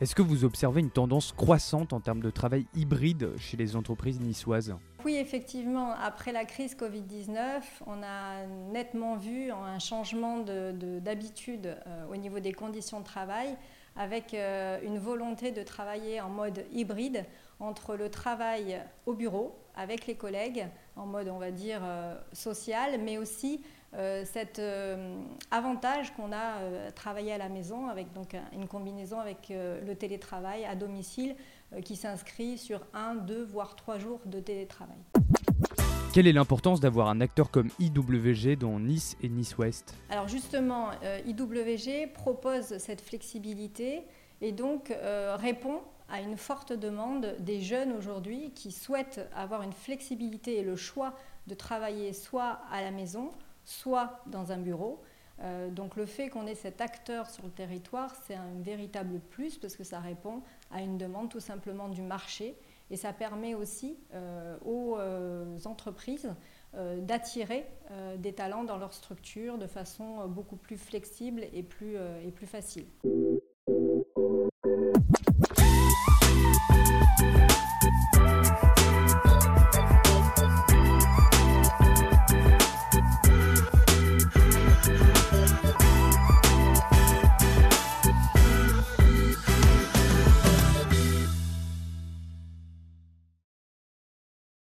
Est-ce que vous observez une tendance croissante en termes de travail hybride chez les entreprises niçoises? Oui, effectivement, après la crise Covid-19, on a nettement vu un changement d'habitude de, euh, au niveau des conditions de travail avec euh, une volonté de travailler en mode hybride entre le travail au bureau avec les collègues en mode on va dire euh, social mais aussi euh, cet avantage qu'on a à travailler à la maison avec donc une combinaison avec le télétravail à domicile qui s'inscrit sur un, deux voire trois jours de télétravail. Quelle est l'importance d'avoir un acteur comme IWG dans Nice et Nice-Ouest Alors justement, euh, IWG propose cette flexibilité et donc euh, répond à une forte demande des jeunes aujourd'hui qui souhaitent avoir une flexibilité et le choix de travailler soit à la maison, soit dans un bureau. Euh, donc le fait qu'on ait cet acteur sur le territoire, c'est un véritable plus parce que ça répond à une demande tout simplement du marché et ça permet aussi euh, aux euh, entreprises d'attirer des talents dans leur structure de façon beaucoup plus flexible et plus facile.